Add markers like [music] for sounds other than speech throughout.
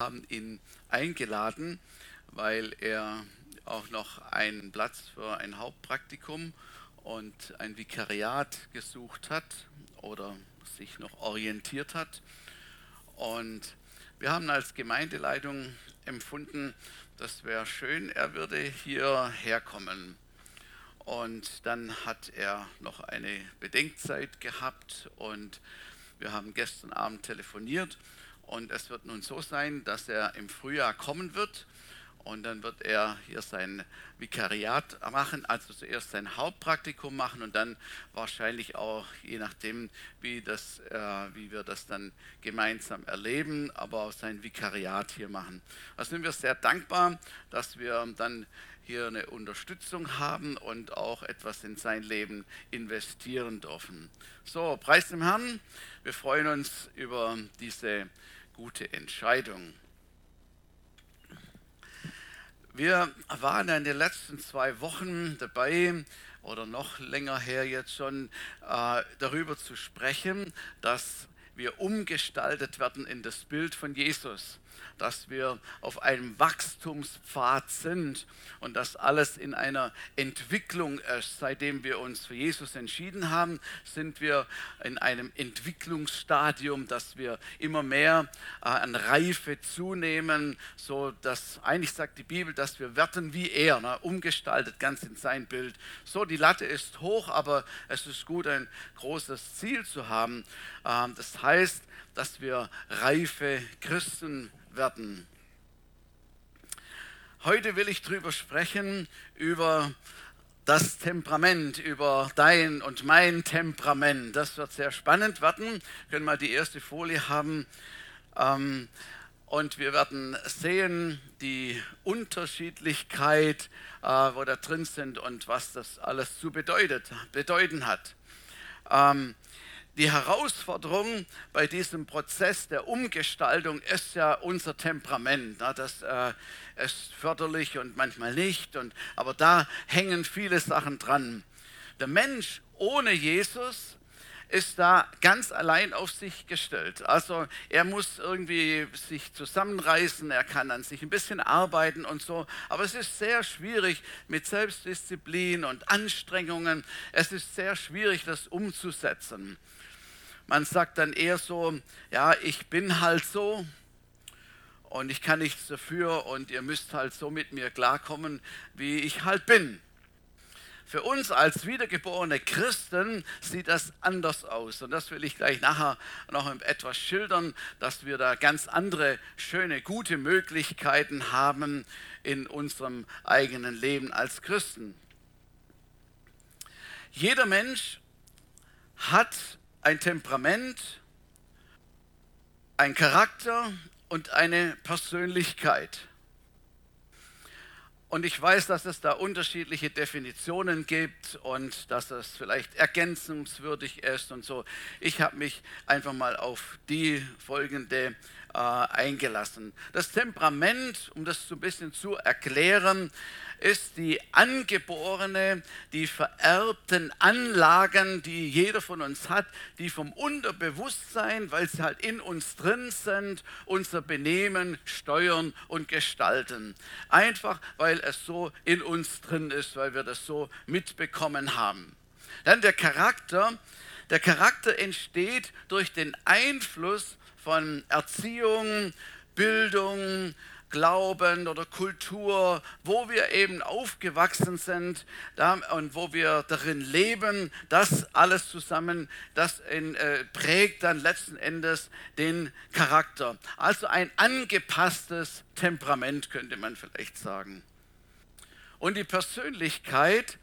haben ihn eingeladen, weil er auch noch einen Platz für ein Hauptpraktikum und ein Vikariat gesucht hat oder sich noch orientiert hat. Und wir haben als Gemeindeleitung empfunden, das wäre schön, er würde hierher kommen. Und dann hat er noch eine Bedenkzeit gehabt und wir haben gestern Abend telefoniert und es wird nun so sein, dass er im Frühjahr kommen wird und dann wird er hier sein Vikariat machen, also zuerst sein Hauptpraktikum machen und dann wahrscheinlich auch, je nachdem, wie, das, äh, wie wir das dann gemeinsam erleben, aber auch sein Vikariat hier machen. Da sind wir sehr dankbar, dass wir dann hier eine Unterstützung haben und auch etwas in sein Leben investieren dürfen. So, preis dem Herrn. Wir freuen uns über diese gute Entscheidung. Wir waren in den letzten zwei Wochen dabei oder noch länger her jetzt schon äh, darüber zu sprechen, dass wir umgestaltet werden in das Bild von Jesus dass wir auf einem Wachstumspfad sind und dass alles in einer Entwicklung ist. Seitdem wir uns für Jesus entschieden haben, sind wir in einem Entwicklungsstadium, dass wir immer mehr äh, an Reife zunehmen, so dass eigentlich sagt die Bibel, dass wir werden wie er, ne, umgestaltet ganz in sein Bild. So, die Latte ist hoch, aber es ist gut, ein großes Ziel zu haben. Ähm, das heißt, dass wir reife Christen werden. Heute will ich darüber sprechen, über das Temperament, über dein und mein Temperament. Das wird sehr spannend werden. Wir können mal die erste Folie haben. Ähm, und wir werden sehen die Unterschiedlichkeit, äh, wo da drin sind und was das alles zu bedeutet, bedeuten hat. Die Herausforderung bei diesem Prozess der Umgestaltung ist ja unser Temperament. Das äh, ist förderlich und manchmal nicht, aber da hängen viele Sachen dran. Der Mensch ohne Jesus ist da ganz allein auf sich gestellt. Also er muss irgendwie sich zusammenreißen, er kann an sich ein bisschen arbeiten und so, aber es ist sehr schwierig mit Selbstdisziplin und Anstrengungen. Es ist sehr schwierig, das umzusetzen. Man sagt dann eher so, ja, ich bin halt so und ich kann nichts dafür und ihr müsst halt so mit mir klarkommen, wie ich halt bin. Für uns als wiedergeborene Christen sieht das anders aus. Und das will ich gleich nachher noch etwas schildern, dass wir da ganz andere, schöne, gute Möglichkeiten haben in unserem eigenen Leben als Christen. Jeder Mensch hat ein Temperament, ein Charakter und eine Persönlichkeit. Und ich weiß, dass es da unterschiedliche Definitionen gibt und dass es vielleicht ergänzungswürdig ist und so. Ich habe mich einfach mal auf die folgende äh, eingelassen. Das Temperament, um das so ein bisschen zu erklären, ist die angeborene, die vererbten Anlagen, die jeder von uns hat, die vom Unterbewusstsein, weil sie halt in uns drin sind, unser Benehmen steuern und gestalten. Einfach, weil es so in uns drin ist, weil wir das so mitbekommen haben. Dann der Charakter. Der Charakter entsteht durch den Einfluss von Erziehung, Bildung, Glauben oder Kultur, wo wir eben aufgewachsen sind und wo wir darin leben, das alles zusammen, das in, äh, prägt dann letzten Endes den Charakter. Also ein angepasstes Temperament könnte man vielleicht sagen. Und die Persönlichkeit,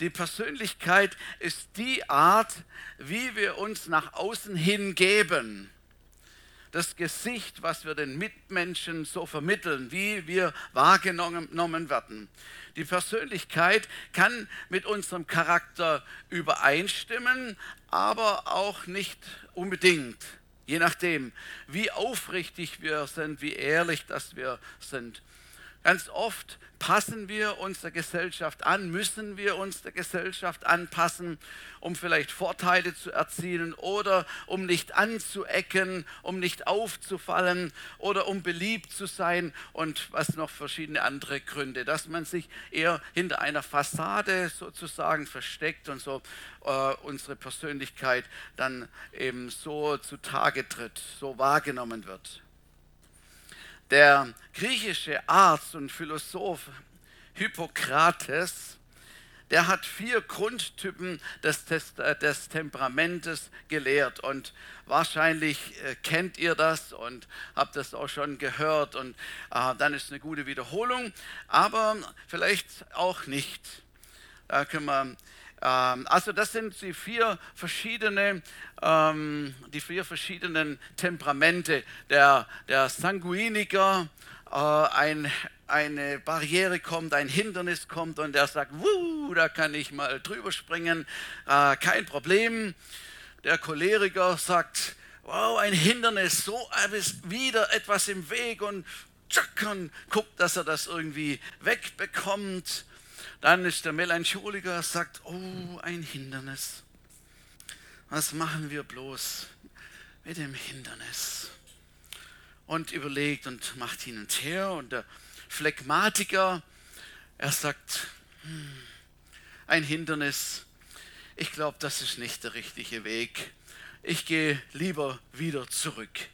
die Persönlichkeit ist die Art, wie wir uns nach außen hingeben das Gesicht, was wir den Mitmenschen so vermitteln, wie wir wahrgenommen werden. Die Persönlichkeit kann mit unserem Charakter übereinstimmen, aber auch nicht unbedingt. Je nachdem, wie aufrichtig wir sind, wie ehrlich dass wir sind. Ganz oft passen wir uns der Gesellschaft an, müssen wir uns der Gesellschaft anpassen, um vielleicht Vorteile zu erzielen oder um nicht anzuecken, um nicht aufzufallen oder um beliebt zu sein und was noch verschiedene andere Gründe, dass man sich eher hinter einer Fassade sozusagen versteckt und so äh, unsere Persönlichkeit dann eben so zutage tritt, so wahrgenommen wird. Der griechische Arzt und Philosoph Hippokrates, der hat vier Grundtypen des, des, des Temperamentes gelehrt. Und wahrscheinlich äh, kennt ihr das und habt das auch schon gehört. Und äh, dann ist eine gute Wiederholung, aber vielleicht auch nicht. Da können wir ähm, also das sind die vier verschiedene, ähm, die vier verschiedenen Temperamente. Der, der Sanguiniker, äh, ein, eine Barriere kommt, ein Hindernis kommt und der sagt, Wuh, da kann ich mal drüber springen, äh, kein Problem. Der Choleriker sagt, wow, ein Hindernis, so ist wieder etwas im Weg und, und guckt, dass er das irgendwie wegbekommt. Dann ist der Melancholiker, sagt, oh, ein Hindernis. Was machen wir bloß mit dem Hindernis? Und überlegt und macht hin und her. Und der Phlegmatiker, er sagt, hm, ein Hindernis, ich glaube, das ist nicht der richtige Weg. Ich gehe lieber wieder zurück.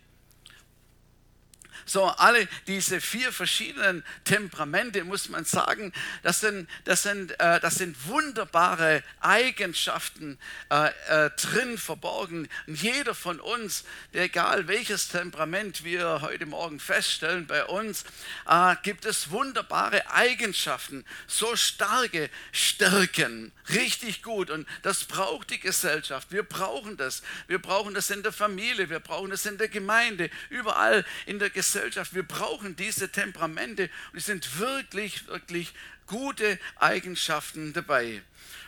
So, alle diese vier verschiedenen Temperamente, muss man sagen, das sind, das sind, äh, das sind wunderbare Eigenschaften äh, äh, drin verborgen. Und jeder von uns, egal welches Temperament wir heute Morgen feststellen bei uns, äh, gibt es wunderbare Eigenschaften, so starke Stärken, richtig gut. Und das braucht die Gesellschaft. Wir brauchen das. Wir brauchen das in der Familie, wir brauchen das in der Gemeinde, überall in der Gesellschaft Gesellschaft. Wir brauchen diese Temperamente und es sind wirklich, wirklich gute Eigenschaften dabei.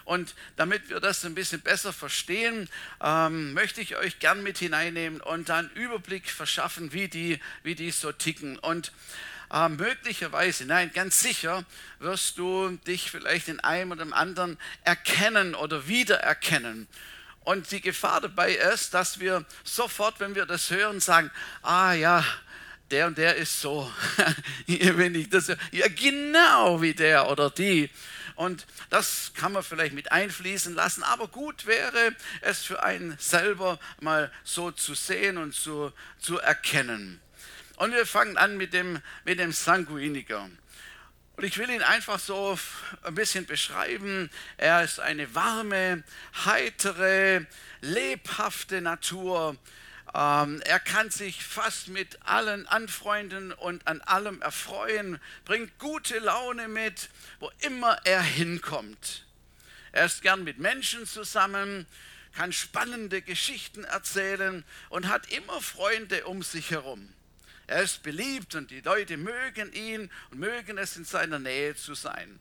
Und damit wir das ein bisschen besser verstehen, ähm, möchte ich euch gern mit hineinnehmen und dann Überblick verschaffen, wie die, wie die so ticken. Und äh, möglicherweise, nein, ganz sicher wirst du dich vielleicht in einem oder dem anderen erkennen oder wiedererkennen. Und die Gefahr dabei ist, dass wir sofort, wenn wir das hören, sagen, ah ja, der und der ist so. [laughs] Wenn ich das, ja, genau wie der oder die. Und das kann man vielleicht mit einfließen lassen, aber gut wäre es für einen selber mal so zu sehen und zu, zu erkennen. Und wir fangen an mit dem, mit dem Sanguiniker. Und ich will ihn einfach so ein bisschen beschreiben. Er ist eine warme, heitere, lebhafte Natur ähm, er kann sich fast mit allen anfreunden und an allem erfreuen, bringt gute Laune mit, wo immer er hinkommt. Er ist gern mit Menschen zusammen, kann spannende Geschichten erzählen und hat immer Freunde um sich herum. Er ist beliebt und die Leute mögen ihn und mögen es, in seiner Nähe zu sein.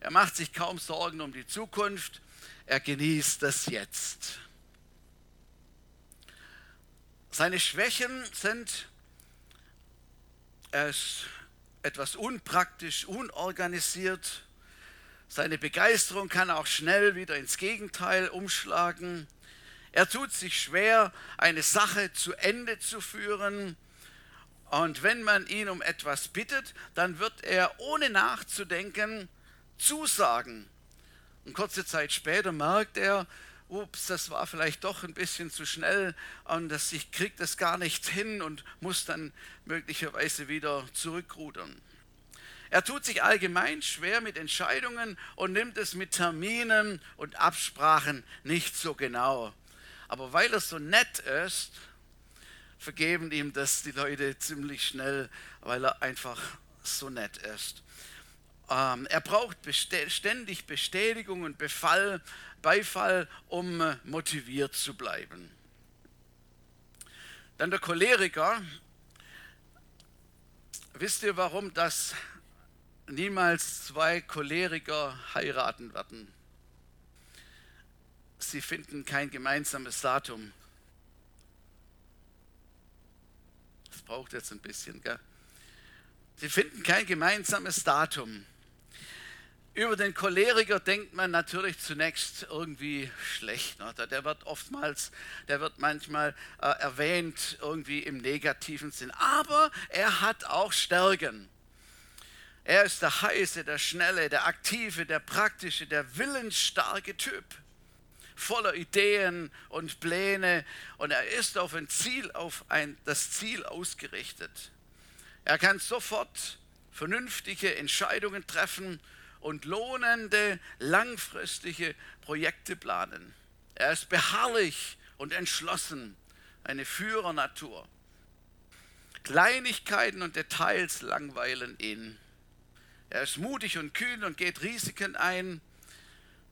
Er macht sich kaum Sorgen um die Zukunft, er genießt das Jetzt. Seine Schwächen sind, er ist etwas unpraktisch, unorganisiert. Seine Begeisterung kann auch schnell wieder ins Gegenteil umschlagen. Er tut sich schwer, eine Sache zu Ende zu führen. Und wenn man ihn um etwas bittet, dann wird er ohne nachzudenken zusagen. Und kurze Zeit später merkt er, ups, das war vielleicht doch ein bisschen zu schnell und das, ich kriege das gar nicht hin und muss dann möglicherweise wieder zurückrudern. Er tut sich allgemein schwer mit Entscheidungen und nimmt es mit Terminen und Absprachen nicht so genau. Aber weil er so nett ist, vergeben ihm das die Leute ziemlich schnell, weil er einfach so nett ist. Ähm, er braucht ständig Bestätigung und Befall Beifall, um äh, motiviert zu bleiben. Dann der Choleriker. Wisst ihr, warum das niemals zwei Choleriker heiraten werden? Sie finden kein gemeinsames Datum. Das braucht jetzt ein bisschen, gell? Sie finden kein gemeinsames Datum. Über den Choleriker denkt man natürlich zunächst irgendwie schlecht. Oder? Der wird oftmals, der wird manchmal äh, erwähnt irgendwie im negativen Sinn. Aber er hat auch Stärken. Er ist der heiße, der schnelle, der aktive, der praktische, der willensstarke Typ. Voller Ideen und Pläne. Und er ist auf ein Ziel, auf ein, das Ziel ausgerichtet. Er kann sofort vernünftige Entscheidungen treffen und lohnende, langfristige Projekte planen. Er ist beharrlich und entschlossen, eine Führernatur. Kleinigkeiten und Details langweilen ihn. Er ist mutig und kühn und geht Risiken ein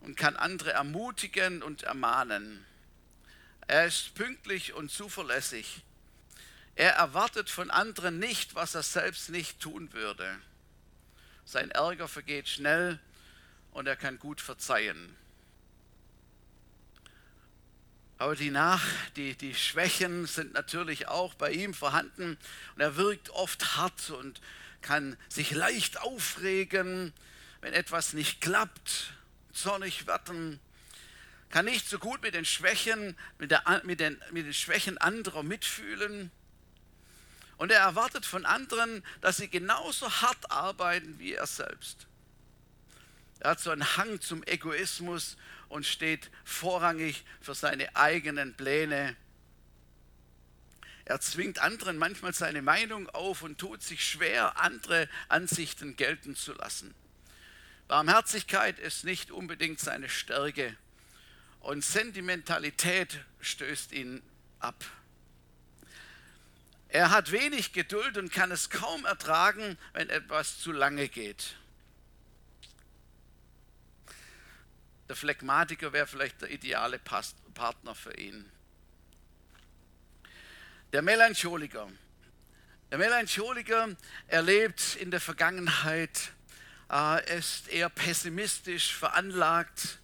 und kann andere ermutigen und ermahnen. Er ist pünktlich und zuverlässig. Er erwartet von anderen nicht, was er selbst nicht tun würde. Sein Ärger vergeht schnell und er kann gut verzeihen. Aber die, Nach, die, die Schwächen sind natürlich auch bei ihm vorhanden und er wirkt oft hart und kann sich leicht aufregen, wenn etwas nicht klappt, zornig werden, kann nicht so gut mit den Schwächen, mit, der, mit, den, mit den Schwächen anderer mitfühlen und er erwartet von anderen, dass sie genauso hart arbeiten wie er selbst. Er hat so einen Hang zum Egoismus und steht vorrangig für seine eigenen Pläne. Er zwingt anderen manchmal seine Meinung auf und tut sich schwer, andere Ansichten gelten zu lassen. Barmherzigkeit ist nicht unbedingt seine Stärke und Sentimentalität stößt ihn ab. Er hat wenig Geduld und kann es kaum ertragen, wenn etwas zu lange geht. Der Phlegmatiker wäre vielleicht der ideale Partner für ihn. Der Melancholiker. Der Melancholiker erlebt in der Vergangenheit, äh, ist eher pessimistisch veranlagt,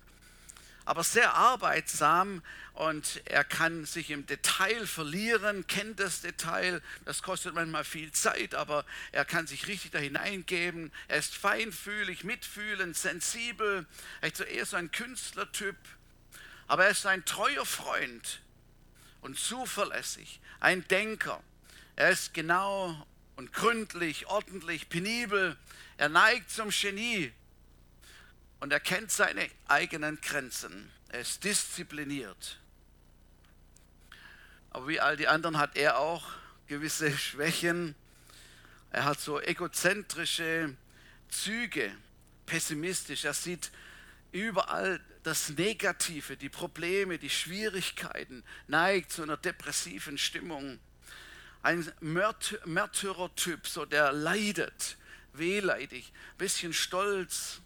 aber sehr arbeitsam und er kann sich im Detail verlieren, kennt das Detail. Das kostet manchmal viel Zeit, aber er kann sich richtig da hineingeben. Er ist feinfühlig, mitfühlend, sensibel. Er ist eher so ein Künstlertyp, aber er ist ein treuer Freund und zuverlässig, ein Denker. Er ist genau und gründlich, ordentlich, penibel. Er neigt zum Genie, und er kennt seine eigenen Grenzen. Er ist diszipliniert. Aber wie all die anderen hat er auch gewisse [laughs] Schwächen. Er hat so egozentrische Züge, pessimistisch. Er sieht überall das Negative, die Probleme, die Schwierigkeiten, neigt zu einer depressiven Stimmung. Ein Märtyrertyp, so der leidet, wehleidig, bisschen stolz,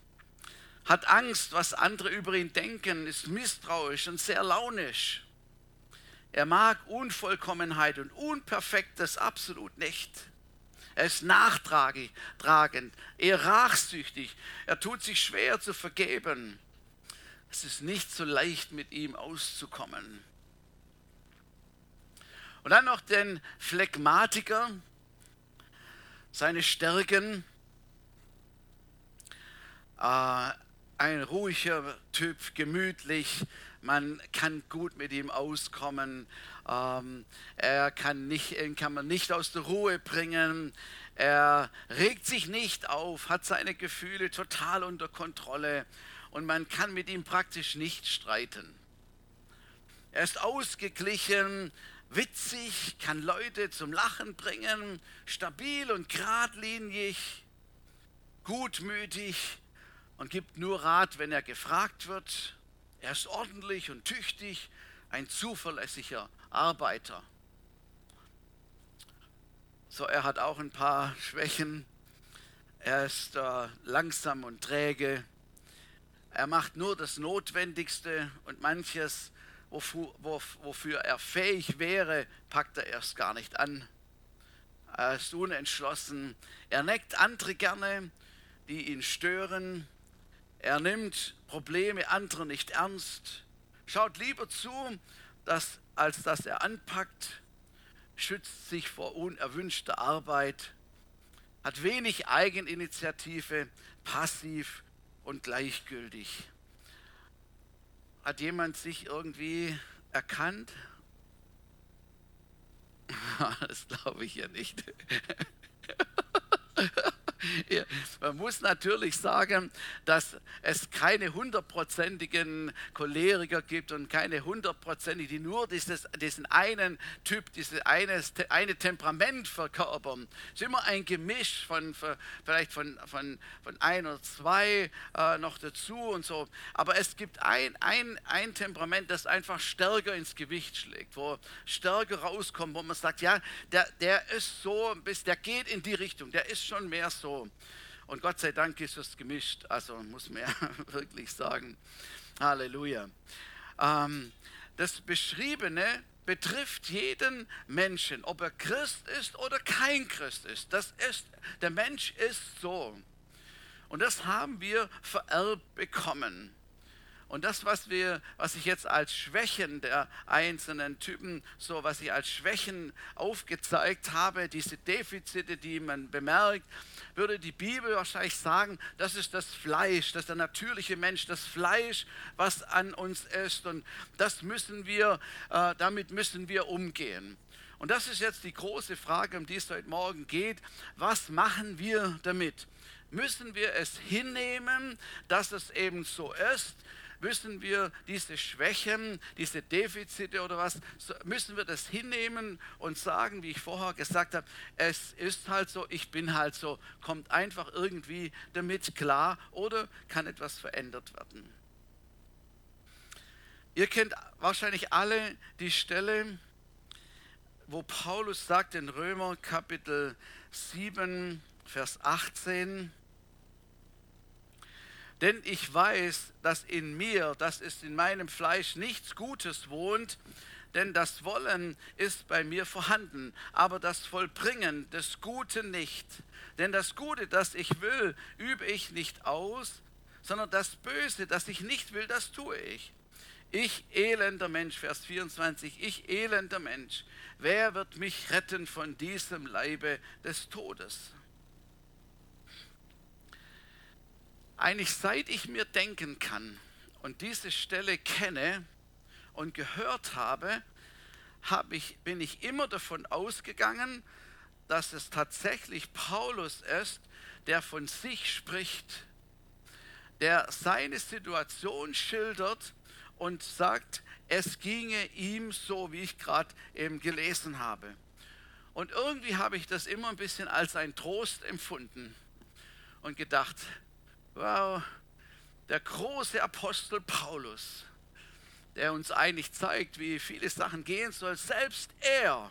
hat Angst, was andere über ihn denken, ist misstrauisch und sehr launisch. Er mag Unvollkommenheit und Unperfektes absolut nicht. Er ist nachtragend, eher rachsüchtig. Er tut sich schwer zu vergeben. Es ist nicht so leicht, mit ihm auszukommen. Und dann noch den Phlegmatiker, seine Stärken. Äh, ein ruhiger Typ, gemütlich. Man kann gut mit ihm auskommen. Ähm, er kann, nicht, kann man nicht aus der Ruhe bringen. Er regt sich nicht auf, hat seine Gefühle total unter Kontrolle und man kann mit ihm praktisch nicht streiten. Er ist ausgeglichen, witzig, kann Leute zum Lachen bringen, stabil und geradlinig, gutmütig und gibt nur Rat, wenn er gefragt wird. Er ist ordentlich und tüchtig, ein zuverlässiger Arbeiter. So, er hat auch ein paar Schwächen. Er ist äh, langsam und träge. Er macht nur das Notwendigste und manches, wofür, wofür er fähig wäre, packt er erst gar nicht an. Er ist unentschlossen. Er neckt andere gerne, die ihn stören. Er nimmt Probleme anderer nicht ernst, schaut lieber zu, dass, als dass er anpackt, schützt sich vor unerwünschter Arbeit. hat wenig Eigeninitiative, passiv und gleichgültig. Hat jemand sich irgendwie erkannt? [laughs] Das glaube ich ja nicht. [laughs] [laughs] Man muss natürlich sagen, dass es keine hundertprozentigen Choleriker gibt und keine hundertprozentigen, die nur dieses, diesen einen Typ, dieses eine, eine Temperament verkörpern. Es ist immer ein Gemisch von vielleicht von, von, von ein oder zwei äh, noch dazu und so. Aber es gibt ein, ein, ein Temperament, das einfach stärker ins Gewicht schlägt, wo stärker rauskommt, wo man sagt, ja, der, der ist so, der geht in die Richtung, der ist schon mehr so und Gott sei Dank ist es gemischt, also muss man [laughs] ja wirklich sagen. Halleluja. Ähm, das Beschriebene betrifft jeden Menschen, ob er Christ ist oder kein Christ ist. Das ist, der Mensch ist so. Und das haben wir vererbt bekommen. Und das, was, wir, was ich jetzt als Schwächen der einzelnen Typen, so was ich als Schwächen aufgezeigt habe, diese Defizite, die man bemerkt, würde die Bibel wahrscheinlich sagen, das ist das Fleisch, das ist der natürliche Mensch, das Fleisch, was an uns ist. Und das müssen wir, äh, damit müssen wir umgehen. Und das ist jetzt die große Frage, um die es heute Morgen geht. Was machen wir damit? Müssen wir es hinnehmen, dass es eben so ist? Müssen wir diese Schwächen, diese Defizite oder was, müssen wir das hinnehmen und sagen, wie ich vorher gesagt habe, es ist halt so, ich bin halt so, kommt einfach irgendwie damit klar oder kann etwas verändert werden. Ihr kennt wahrscheinlich alle die Stelle, wo Paulus sagt in Römer Kapitel 7, Vers 18, denn ich weiß, dass in mir, das ist in meinem Fleisch, nichts Gutes wohnt, denn das Wollen ist bei mir vorhanden, aber das Vollbringen des Guten nicht. Denn das Gute, das ich will, übe ich nicht aus, sondern das Böse, das ich nicht will, das tue ich. Ich elender Mensch, Vers 24, ich elender Mensch, wer wird mich retten von diesem Leibe des Todes? Eigentlich seit ich mir denken kann und diese Stelle kenne und gehört habe, hab ich, bin ich immer davon ausgegangen, dass es tatsächlich Paulus ist, der von sich spricht, der seine Situation schildert und sagt, es ginge ihm so, wie ich gerade eben gelesen habe. Und irgendwie habe ich das immer ein bisschen als ein Trost empfunden und gedacht, wow, der große Apostel Paulus, der uns eigentlich zeigt, wie viele Sachen gehen soll, selbst er,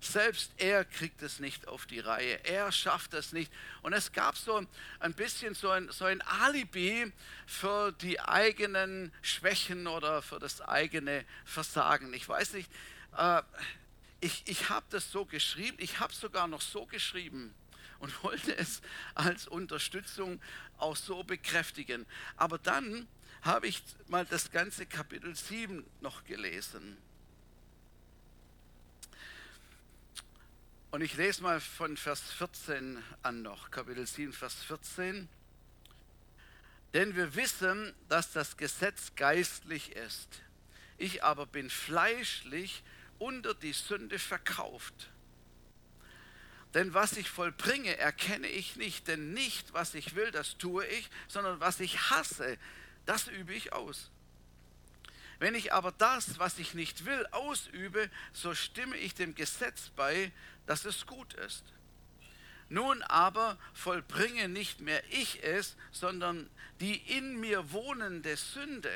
selbst er kriegt es nicht auf die Reihe. Er schafft es nicht. Und es gab so ein bisschen so ein, so ein Alibi für die eigenen Schwächen oder für das eigene Versagen. Ich weiß nicht, äh, ich, ich habe das so geschrieben, ich habe sogar noch so geschrieben und wollte es als Unterstützung auch so bekräftigen. Aber dann habe ich mal das ganze Kapitel 7 noch gelesen. Und ich lese mal von Vers 14 an noch, Kapitel 7, Vers 14. Denn wir wissen, dass das Gesetz geistlich ist. Ich aber bin fleischlich unter die Sünde verkauft. Denn was ich vollbringe, erkenne ich nicht. Denn nicht, was ich will, das tue ich, sondern was ich hasse, das übe ich aus. Wenn ich aber das, was ich nicht will, ausübe, so stimme ich dem Gesetz bei, dass es gut ist. Nun aber vollbringe nicht mehr ich es, sondern die in mir wohnende Sünde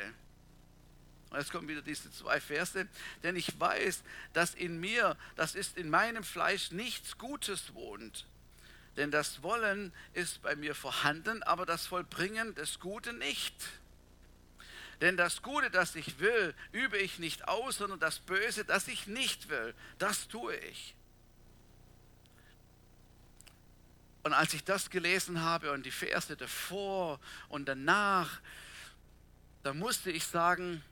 und jetzt kommen wieder diese zwei Verse. Denn ich weiß, dass in mir, das ist in meinem Fleisch, nichts Gutes wohnt. Denn das Wollen ist bei mir vorhanden, aber das Vollbringen des Guten nicht. Denn das Gute, das ich will, übe ich nicht aus, sondern das Böse, das ich nicht will, das tue ich. Und als ich das gelesen habe und die Verse davor und danach, da musste ich sagen,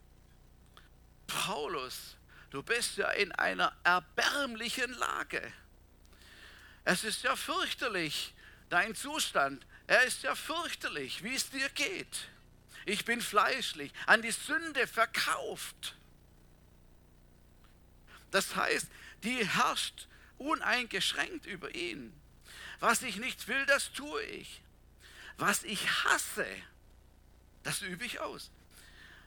Paulus, du bist ja in einer erbärmlichen Lage. es ist ja fürchterlich, dein Zustand. Er ist ja fürchterlich, wie es dir geht. Ich bin fleischlich, an die Sünde verkauft. Das heißt, die herrscht uneingeschränkt über ihn. Was ich nicht will, das tue ich. Was ich hasse, das übe ich aus.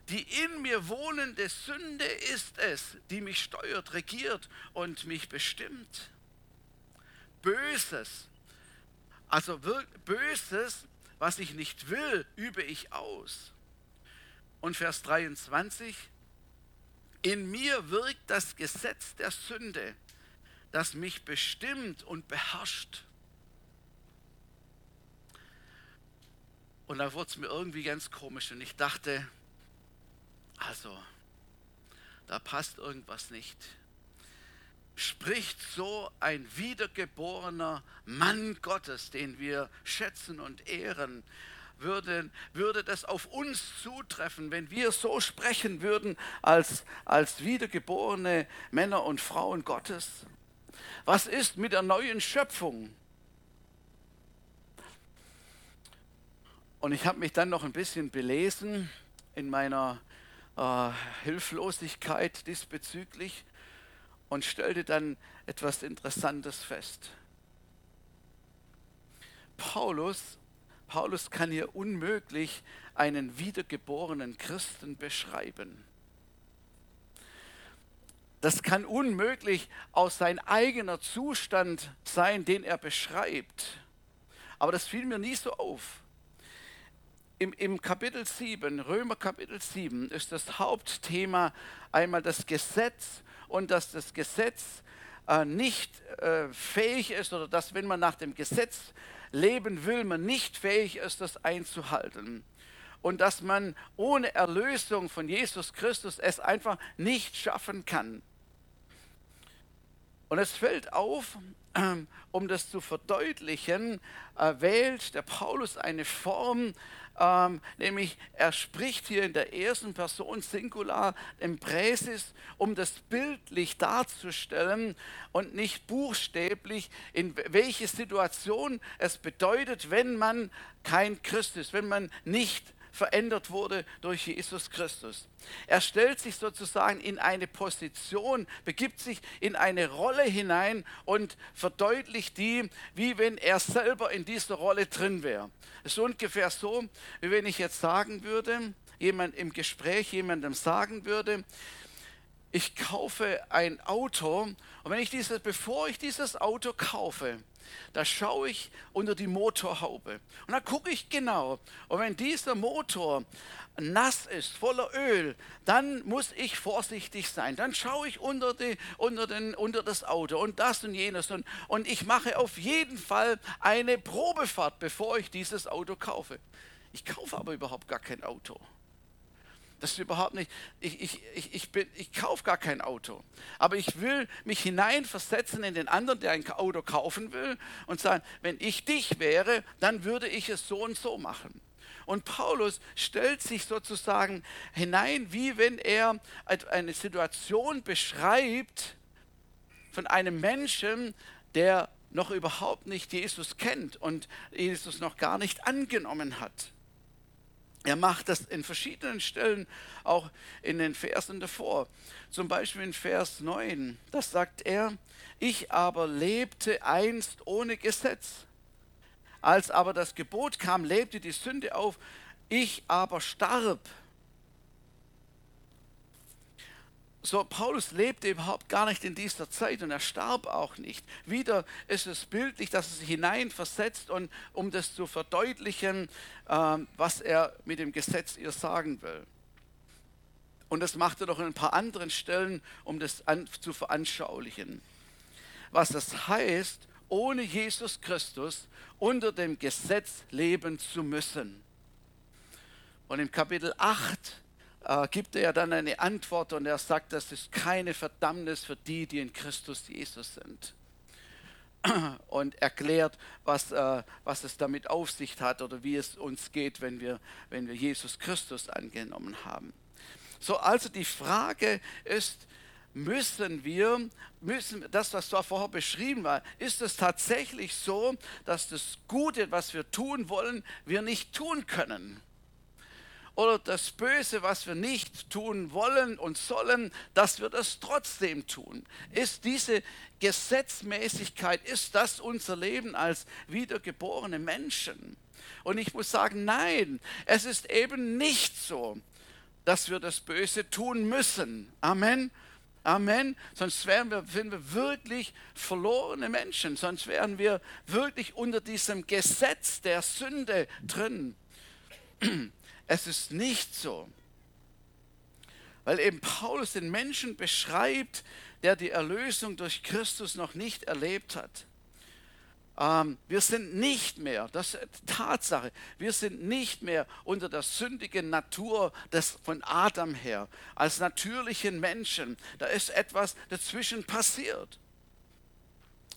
Die in mir wohnende Sünde ist es, die mich steuert, regiert und mich bestimmt. Böses, also Böses, was ich nicht will, übe ich aus. Und Vers 23, in mir wirkt das Gesetz der Sünde, das mich bestimmt und beherrscht. Und da wurde es mir irgendwie ganz komisch und ich dachte, also, da passt irgendwas nicht. Spricht so ein wiedergeborener Mann Gottes, den wir schätzen und ehren, würde, würde das auf uns zutreffen, wenn wir so sprechen würden als, als wiedergeborene Männer und Frauen Gottes? Was ist mit der neuen Schöpfung? Und ich habe mich dann noch ein bisschen belesen in meiner äh, Hilflosigkeit diesbezüglich und stellte dann etwas Interessantes fest. Paulus, Paulus kann hier unmöglich einen wiedergeborenen Christen beschreiben. Das kann unmöglich aus sein eigener Zustand sein, den er beschreibt. Aber das fiel mir nie so auf im, im Kapitel 7, Römer Kapitel 7, ist das Hauptthema einmal das Gesetz und dass das Gesetz äh, nicht äh, fähig ist oder dass wenn man nach dem Gesetz leben will, man nicht fähig ist, das einzuhalten. Und dass man ohne Erlösung von Jesus Christus es einfach nicht schaffen kann. Und es fällt auf, [clears throat] um das zu verdeutlichen, äh, wählt der Paulus eine Form, ähm, nämlich er spricht hier in der ersten Person Singular im Präsis, um das bildlich darzustellen und nicht buchstäblich, in welche Situation es bedeutet, wenn man kein Christ ist, wenn man nicht verändert wurde durch Jesus Christus. Er stellt sich sozusagen in eine Position, begibt sich in eine Rolle hinein und verdeutlicht die, wie wenn er selber in dieser Rolle drin wäre. Es ist ungefähr so, wie wenn ich jetzt sagen würde, jemand im Gespräch jemandem sagen würde, ich kaufe ein Auto und wenn ich dieses, bevor ich dieses Auto kaufe, da schaue ich unter die Motorhaube und da gucke ich genau. Und wenn dieser Motor nass ist, voller Öl, dann muss ich vorsichtig sein. Dann schaue ich unter, die, unter, den, unter das Auto und das und jenes. Und, und ich mache auf jeden Fall eine Probefahrt, bevor ich dieses Auto kaufe. Ich kaufe aber überhaupt gar kein Auto. Das ist überhaupt nicht, ich, ich, ich, ich, ich kaufe gar kein Auto. Aber ich will mich hineinversetzen in den anderen, der ein Auto kaufen will und sagen, wenn ich dich wäre, dann würde ich es so und so machen. Und Paulus stellt sich sozusagen hinein, wie wenn er eine Situation beschreibt von einem Menschen, der noch überhaupt nicht Jesus kennt und Jesus noch gar nicht angenommen hat. Er macht das in verschiedenen Stellen, auch in den Versen davor. Zum Beispiel in Vers 9, das sagt er, ich aber lebte einst ohne Gesetz. Als aber das Gebot kam, lebte die Sünde auf, ich aber starb So, Paulus lebte überhaupt gar nicht in dieser Zeit und er starb auch nicht. Wieder ist es bildlich, dass er sich hineinversetzt und um das zu verdeutlichen, äh, was er mit dem Gesetz ihr sagen will. Und das macht er doch in ein paar anderen Stellen, um das an, zu veranschaulichen. Was das heißt, ohne Jesus Christus unter dem Gesetz leben zu müssen. Und im Kapitel 8 äh, gibt er dann eine Antwort und er sagt, das ist keine Verdammnis für die, die in Christus Jesus sind. [clears throat] Und erklärt, was, äh, was es damit auf sich hat oder wie es uns geht, wenn wir, wenn wir Jesus Christus angenommen haben. So, also die Frage ist, müssen wir, müssen das, was da vorher beschrieben war, ist es tatsächlich so, dass das Gute, was wir tun wollen, wir nicht tun können? Oder das Böse, was wir nicht tun wollen und sollen, dass wir das trotzdem tun? Ist diese Gesetzmäßigkeit, ist das unser Leben als wiedergeborene Menschen? Und ich muss sagen, nein, es ist eben nicht so, dass wir das Böse tun müssen. Amen. Amen. Sonst wären wir, wären wir wirklich verlorene Menschen. Sonst wären wir wirklich unter diesem Gesetz der Sünde drin. Es ist nicht so. Weil eben Paulus den Menschen beschreibt, der die Erlösung durch Christus noch nicht erlebt hat. Ähm, wir sind nicht mehr, das ist Tatsache, wir sind nicht mehr unter der sündigen Natur des, von Adam her, als natürlichen Menschen. Da ist etwas dazwischen passiert.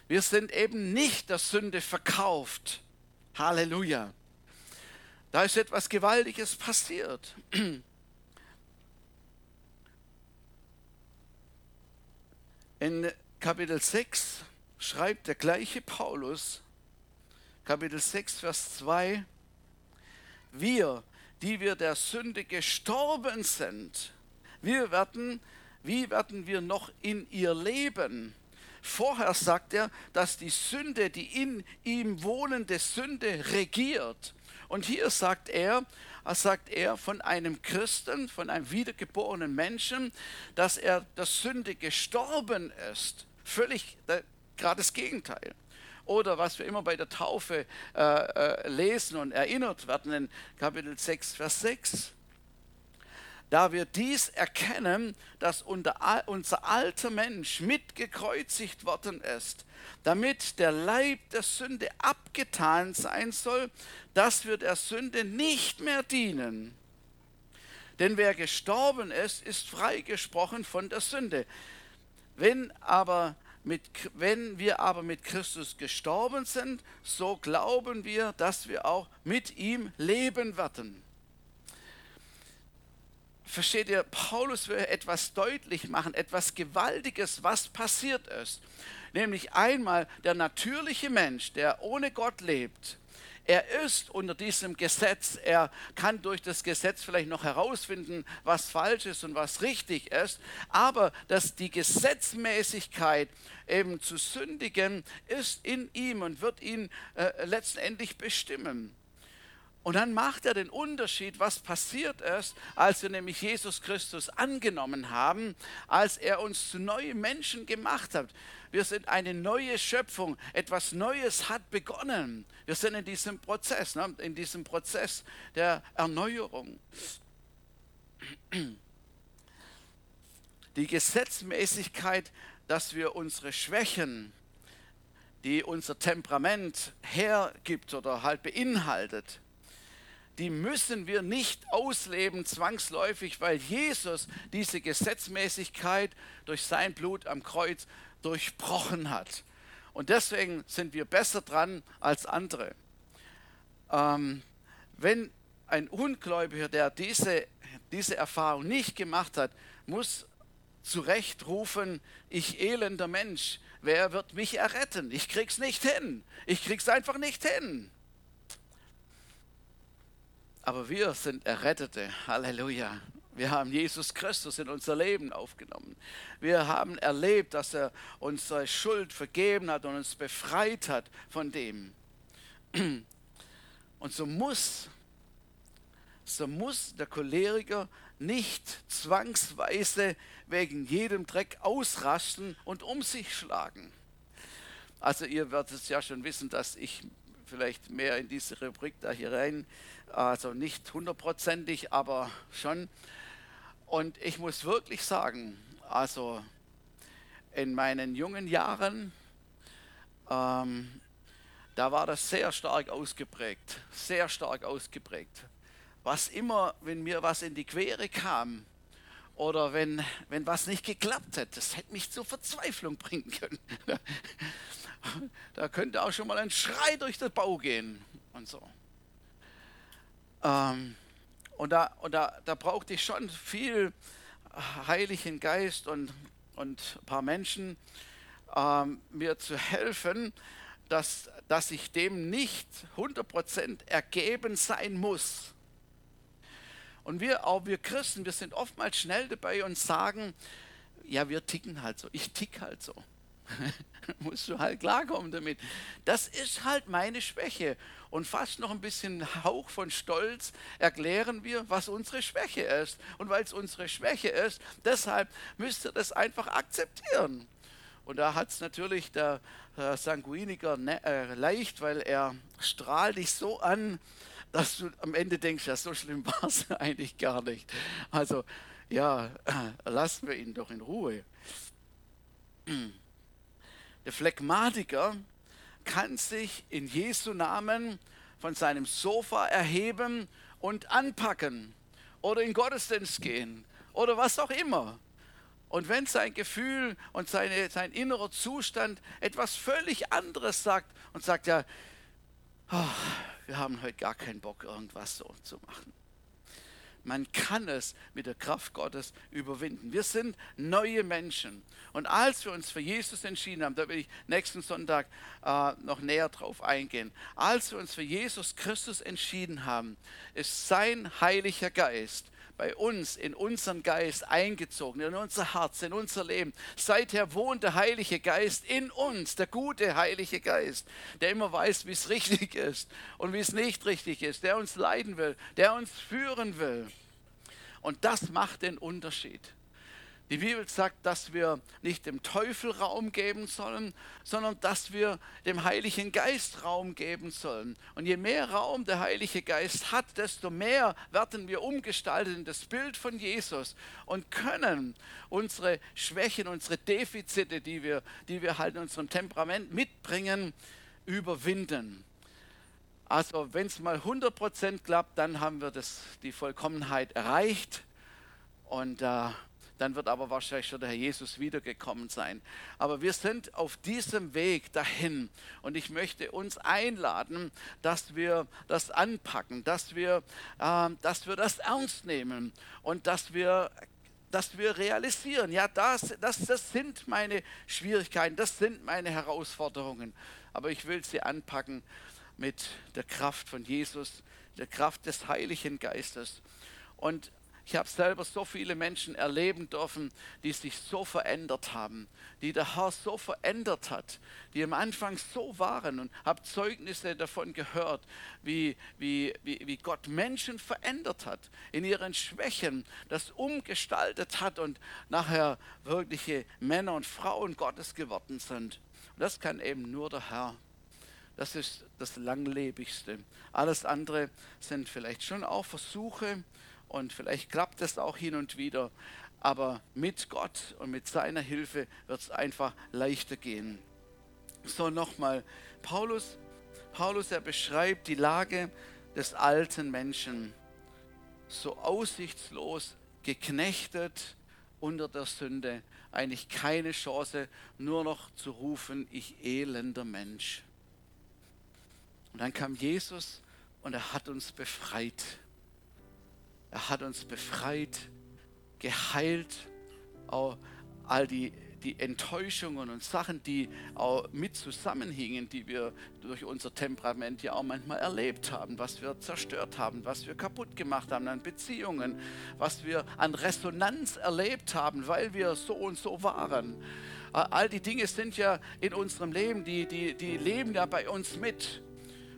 Wir sind eben nicht der Sünde verkauft. Halleluja. Da ist etwas Gewaltiges passiert. In Kapitel 6 schreibt der gleiche Paulus, Kapitel 6, Vers 2, wir, die wir der Sünde gestorben sind, wir werden, wie werden wir noch in ihr leben? Vorher sagt er, dass die Sünde, die in ihm wohnende Sünde regiert. Und hier sagt er, sagt er von einem Christen, von einem wiedergeborenen Menschen, dass er der Sünde gestorben ist. Völlig gerade das Gegenteil. Oder was wir immer bei der Taufe äh, äh, lesen und erinnert werden in Kapitel 6, Vers 6. Da wir dies erkennen, dass unser alter Mensch mitgekreuzigt worden ist, damit der Leib der Sünde abgetan sein soll, dass wir der Sünde nicht mehr dienen. Denn wer gestorben ist, ist freigesprochen von der Sünde. Wenn aber mit, wenn wir aber mit Christus gestorben sind, so glauben wir, dass wir auch mit ihm leben werden. Versteht ihr, Paulus will etwas deutlich machen, etwas Gewaltiges, was passiert ist. Nämlich einmal der natürliche Mensch, der ohne Gott lebt, er ist unter diesem Gesetz. Er kann durch das Gesetz vielleicht noch herausfinden, was falsch ist und was richtig ist. Aber dass die Gesetzmäßigkeit eben zu sündigen ist in ihm und wird ihn äh, letztendlich bestimmen. Und dann macht er den Unterschied, was passiert ist, als wir nämlich Jesus Christus angenommen haben, als er uns zu neuen Menschen gemacht hat. Wir sind eine neue Schöpfung, etwas Neues hat begonnen. Wir sind in diesem Prozess, ne? in diesem Prozess der Erneuerung. Die Gesetzmäßigkeit, dass wir unsere Schwächen, die unser Temperament hergibt oder halt beinhaltet, die müssen wir nicht ausleben zwangsläufig, weil Jesus diese Gesetzmäßigkeit durch sein Blut am Kreuz durchbrochen hat. Und deswegen sind wir besser dran als andere. Ähm, wenn ein Ungläubiger, der diese, diese Erfahrung nicht gemacht hat, muss zu Recht rufen, ich elender Mensch, wer wird mich erretten? Ich krieg's nicht hin. Ich krieg's einfach nicht hin. Aber wir sind Errettete. Halleluja. Wir haben Jesus Christus in unser Leben aufgenommen. Wir haben erlebt, dass er unsere Schuld vergeben hat und uns befreit hat von dem. Und so muss, so muss der Choleriker nicht zwangsweise wegen jedem Dreck ausrasten und um sich schlagen. Also ihr werdet ja schon wissen, dass ich vielleicht mehr in diese Rubrik da hier rein also nicht hundertprozentig, aber schon. Und ich muss wirklich sagen, also in meinen jungen Jahren, ähm, da war das sehr stark ausgeprägt, sehr stark ausgeprägt. Was immer, wenn mir was in die Quere kam oder wenn, wenn was nicht geklappt hätte, das hätte mich zur Verzweiflung bringen können. [laughs] da könnte auch schon mal ein Schrei durch den Bau gehen und so. Ähm, und da, und da, da brauchte ich schon viel Heiligen Geist und, und ein paar Menschen, ähm, mir zu helfen, dass, dass ich dem nicht 100% ergeben sein muss. Und wir, auch wir Christen, wir sind oftmals schnell dabei und sagen, ja, wir ticken halt so, ich tick halt so. [laughs] musst du halt klarkommen damit. Das ist halt meine Schwäche. Und fast noch ein bisschen Hauch von Stolz erklären wir, was unsere Schwäche ist. Und weil es unsere Schwäche ist, deshalb müsst ihr das einfach akzeptieren. Und da hat es natürlich der, der Sanguiniker ne, äh, leicht, weil er strahlt dich so an, dass du am Ende denkst, ja, so schlimm [laughs] war es eigentlich gar nicht. Also, ja, äh, [clears throat] lassen wir ihn doch in Ruhe. [clears throat] Der Phlegmatiker kann sich in Jesu Namen von seinem Sofa erheben und anpacken oder in Gottesdienst gehen oder was auch immer. Und wenn sein Gefühl und seine, sein innerer Zustand etwas völlig anderes sagt und sagt, ja, oh, wir haben heute gar keinen Bock, irgendwas so zu machen. Man kann es mit der Kraft Gottes überwinden. Wir sind neue Menschen. Und als wir uns für Jesus entschieden haben, da will ich nächsten Sonntag äh, noch näher drauf eingehen, als wir uns für Jesus Christus entschieden haben, ist sein Heiliger Geist bei uns, in unseren Geist eingezogen, in unser Herz, in unser Leben. Seither wohnt der Heilige Geist in uns, der gute Heilige Geist, der immer weiß, wie es richtig ist und wie es nicht richtig ist, der uns leiden will, der uns führen will. Und das macht den Unterschied. Die Bibel sagt, dass wir nicht dem Teufel Raum geben sollen, sondern dass wir dem Heiligen Geist Raum geben sollen. Und je mehr Raum der Heilige Geist hat, desto mehr werden wir umgestaltet in das Bild von Jesus und können unsere Schwächen, unsere Defizite, die wir, die wir halt in unserem Temperament mitbringen, überwinden. Also wenn es mal 100% klappt, dann haben wir das, die Vollkommenheit erreicht. Und äh, dann wird aber wahrscheinlich schon der Herr Jesus wiedergekommen sein. Aber wir sind auf diesem Weg dahin und ich möchte uns einladen, dass wir das anpacken, dass wir, äh, dass wir das ernst nehmen und dass wir dass wir realisieren, ja, das, das, das sind meine Schwierigkeiten, das sind meine Herausforderungen, aber ich will sie anpacken mit der Kraft von Jesus, der Kraft des Heiligen Geistes. Und ich habe selber so viele Menschen erleben dürfen, die sich so verändert haben, die der Herr so verändert hat, die am Anfang so waren und habe Zeugnisse davon gehört, wie, wie, wie, wie Gott Menschen verändert hat, in ihren Schwächen das umgestaltet hat und nachher wirkliche Männer und Frauen Gottes geworden sind. Und das kann eben nur der Herr. Das ist das Langlebigste. Alles andere sind vielleicht schon auch Versuche, und vielleicht klappt es auch hin und wieder, aber mit Gott und mit seiner Hilfe wird es einfach leichter gehen. So nochmal, Paulus, Paulus, er beschreibt die Lage des alten Menschen, so aussichtslos, geknechtet unter der Sünde, eigentlich keine Chance, nur noch zu rufen, ich elender Mensch. Und dann kam Jesus und er hat uns befreit. Er hat uns befreit, geheilt, auch all die, die Enttäuschungen und Sachen, die auch mit zusammenhingen, die wir durch unser Temperament ja auch manchmal erlebt haben, was wir zerstört haben, was wir kaputt gemacht haben an Beziehungen, was wir an Resonanz erlebt haben, weil wir so und so waren. All die Dinge sind ja in unserem Leben, die, die, die leben ja bei uns mit.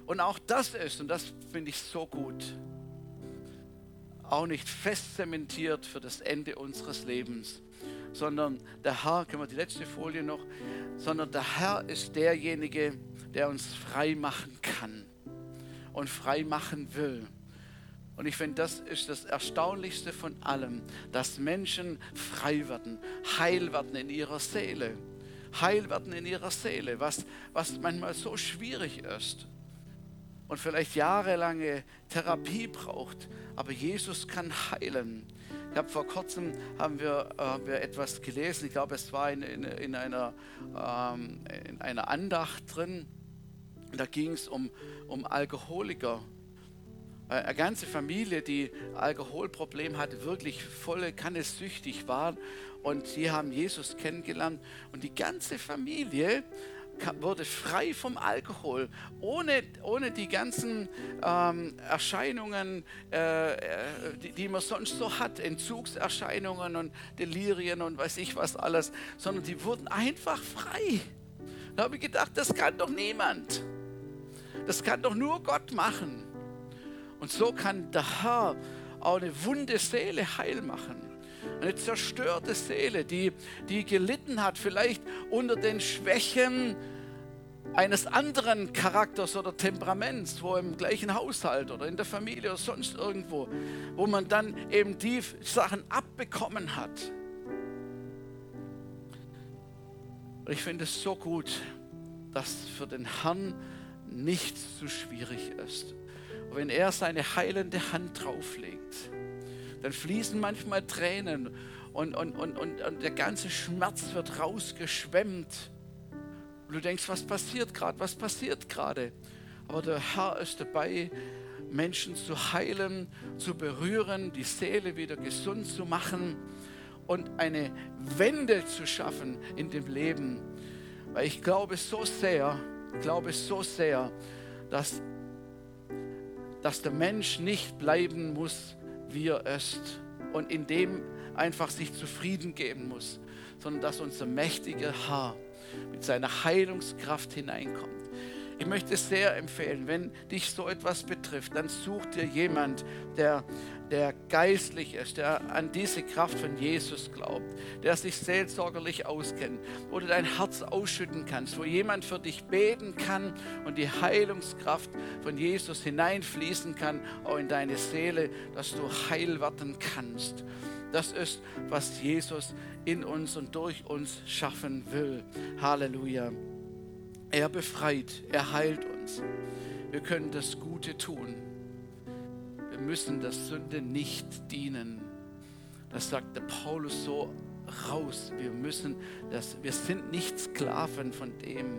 Und auch das ist, und das finde ich so gut, auch nicht fest zementiert für das Ende unseres Lebens, sondern der Herr, können wir die letzte Folie noch, sondern der Herr ist derjenige, der uns frei machen kann und frei machen will. Und ich finde, das ist das Erstaunlichste von allem, dass Menschen frei werden, heil werden in ihrer Seele. Heil werden in ihrer Seele, was, was manchmal so schwierig ist und vielleicht jahrelange Therapie braucht, aber Jesus kann heilen. Ich habe vor kurzem haben wir, äh, haben wir etwas gelesen, ich glaube es war in, in, in, einer, ähm, in einer Andacht drin, da ging es um, um Alkoholiker. eine ganze Familie, die Alkoholproblem hatte, wirklich volle Kanne süchtig war. Und sie haben Jesus kennengelernt. Und die ganze Familie wurde frei vom Alkohol, ohne, ohne die ganzen ähm, Erscheinungen, äh, äh, die, die, man sonst so hat, Entzugserscheinungen und Delirien und weiß ich was alles, sondern die wurden einfach frei. Da habe ich gedacht, das kann doch niemand. Das kann doch nur Gott machen. Und so kann der Herr auch eine wunde Seele heil machen. Eine zerstörte Seele, die, die gelitten hat, vielleicht unter den Schwächen eines anderen Charakters oder Temperaments, wo im gleichen Haushalt oder in der Familie oder sonst irgendwo, wo man dann eben die Sachen abbekommen hat. Ich finde es so gut, dass für den Herrn nichts zu schwierig ist. Und wenn er seine heilende Hand drauflegt, dann fließen manchmal Tränen und, und, und, und, und der ganze Schmerz wird rausgeschwemmt. Und du denkst, was passiert gerade, was passiert gerade? Aber der Herr ist dabei, Menschen zu heilen, zu berühren, die Seele wieder gesund zu machen und eine Wende zu schaffen in dem Leben. Weil ich glaube so sehr, glaube so sehr, dass dass der Mensch nicht bleiben muss, wie er ist und in dem einfach sich zufrieden geben muss, sondern dass unser mächtiger Herr mit seiner Heilungskraft hineinkommt. Ich möchte sehr empfehlen, wenn dich so etwas betrifft, dann such dir jemand, der der geistlich ist, der an diese Kraft von Jesus glaubt, der sich seelsorgerlich auskennt, wo du dein Herz ausschütten kannst, wo jemand für dich beten kann und die Heilungskraft von Jesus hineinfließen kann, auch in deine Seele, dass du heil werden kannst. Das ist, was Jesus in uns und durch uns schaffen will. Halleluja. Er befreit, er heilt uns. Wir können das Gute tun wir müssen der Sünde nicht dienen. Das sagt der Paulus so raus. Wir müssen das, wir sind nicht Sklaven von dem.